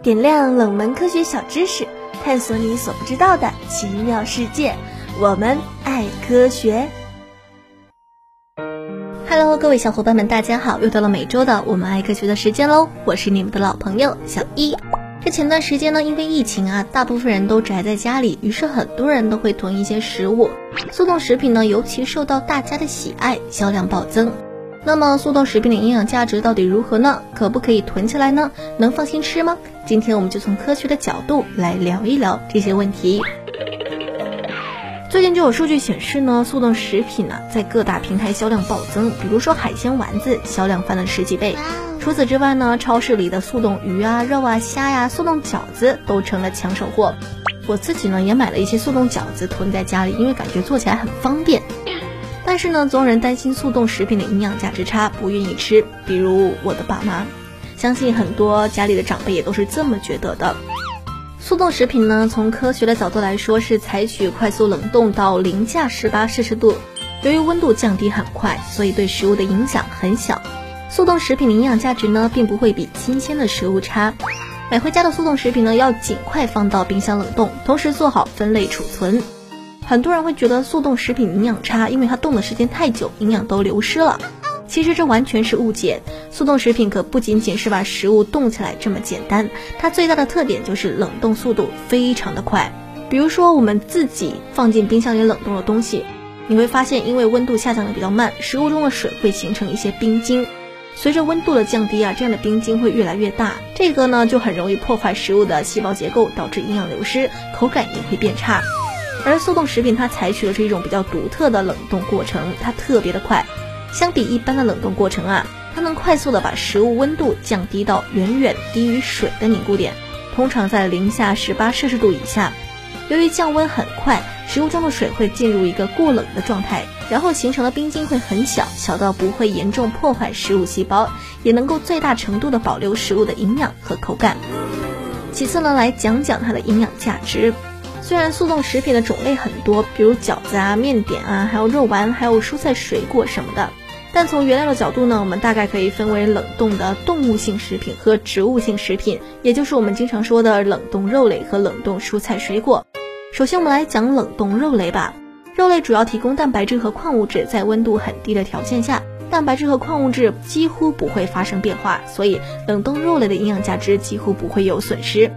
点亮冷门科学小知识，探索你所不知道的奇妙世界。我们爱科学。Hello，各位小伙伴们，大家好！又到了每周的我们爱科学的时间喽，我是你们的老朋友小一。这前段时间呢，因为疫情啊，大部分人都宅在家里，于是很多人都会囤一些食物。速冻食品呢，尤其受到大家的喜爱，销量暴增。那么速冻食品的营养价值到底如何呢？可不可以囤起来呢？能放心吃吗？今天我们就从科学的角度来聊一聊这些问题。最近就有数据显示呢，速冻食品呢在各大平台销量暴增，比如说海鲜丸子销量翻了十几倍。除此之外呢，超市里的速冻鱼啊、肉啊、虾呀、速冻饺子都成了抢手货。我自己呢也买了一些速冻饺子囤在家里，因为感觉做起来很方便。但是呢，总有人担心速冻食品的营养价值差，不愿意吃。比如我的爸妈，相信很多家里的长辈也都是这么觉得的。速冻食品呢，从科学的角度来说，是采取快速冷冻到零下十八摄氏度。由于温度降低很快，所以对食物的影响很小。速冻食品的营养价值呢，并不会比新鲜的食物差。买回家的速冻食品呢，要尽快放到冰箱冷冻，同时做好分类储存。很多人会觉得速冻食品营养差，因为它冻的时间太久，营养都流失了。其实这完全是误解。速冻食品可不仅仅是把食物冻起来这么简单，它最大的特点就是冷冻速度非常的快。比如说我们自己放进冰箱里冷冻的东西，你会发现因为温度下降的比较慢，食物中的水会形成一些冰晶。随着温度的降低啊，这样的冰晶会越来越大，这个呢就很容易破坏食物的细胞结构，导致营养流失，口感也会变差。而速冻食品它采取的是一种比较独特的冷冻过程，它特别的快，相比一般的冷冻过程啊，它能快速的把食物温度降低到远远低于水的凝固点，通常在零下十八摄氏度以下。由于降温很快，食物中的水会进入一个过冷的状态，然后形成的冰晶会很小，小到不会严重破坏食物细胞，也能够最大程度的保留食物的营养和口感。其次呢，来讲讲它的营养价值。虽然速冻食品的种类很多，比如饺子啊、面点啊，还有肉丸，还有蔬菜水果什么的，但从原料的角度呢，我们大概可以分为冷冻的动物性食品和植物性食品，也就是我们经常说的冷冻肉类和冷冻蔬菜水果。首先，我们来讲冷冻肉类吧。肉类主要提供蛋白质和矿物质，在温度很低的条件下，蛋白质和矿物质几乎不会发生变化，所以冷冻肉类的营养价值几乎不会有损失。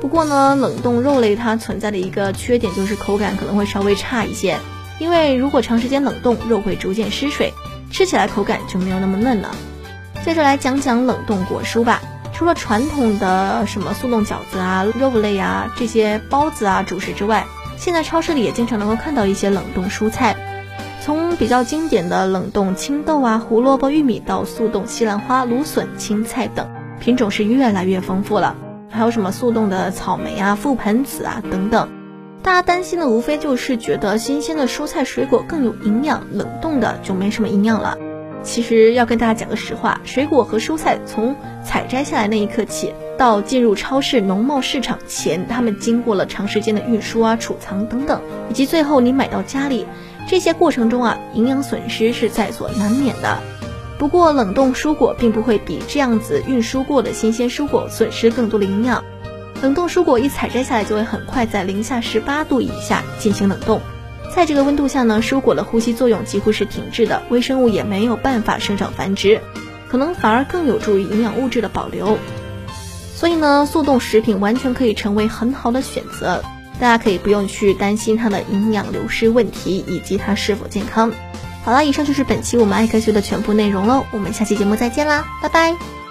不过呢，冷冻肉类它存在的一个缺点就是口感可能会稍微差一些，因为如果长时间冷冻，肉会逐渐失水，吃起来口感就没有那么嫩了。接着来讲讲冷冻果蔬吧。除了传统的什么速冻饺子啊、肉类啊这些包子啊主食之外，现在超市里也经常能够看到一些冷冻蔬菜，从比较经典的冷冻青豆啊、胡萝卜、玉米到速冻西兰花、芦笋、青菜等，品种是越来越丰富了。还有什么速冻的草莓啊、覆盆子啊等等，大家担心的无非就是觉得新鲜的蔬菜水果更有营养，冷冻的就没什么营养了。其实要跟大家讲个实话，水果和蔬菜从采摘下来那一刻起，到进入超市、农贸市场前，它们经过了长时间的运输啊、储藏等等，以及最后你买到家里，这些过程中啊，营养损失是在所难免的。不过，冷冻蔬果并不会比这样子运输过的新鲜蔬果损失更多的营养。冷冻蔬果一采摘下来就会很快在零下十八度以下进行冷冻，在这个温度下呢，蔬果的呼吸作用几乎是停滞的，微生物也没有办法生长繁殖，可能反而更有助于营养物质的保留。所以呢，速冻食品完全可以成为很好的选择，大家可以不用去担心它的营养流失问题以及它是否健康。好了，以上就是本期我们爱科学的全部内容喽，我们下期节目再见啦，拜拜。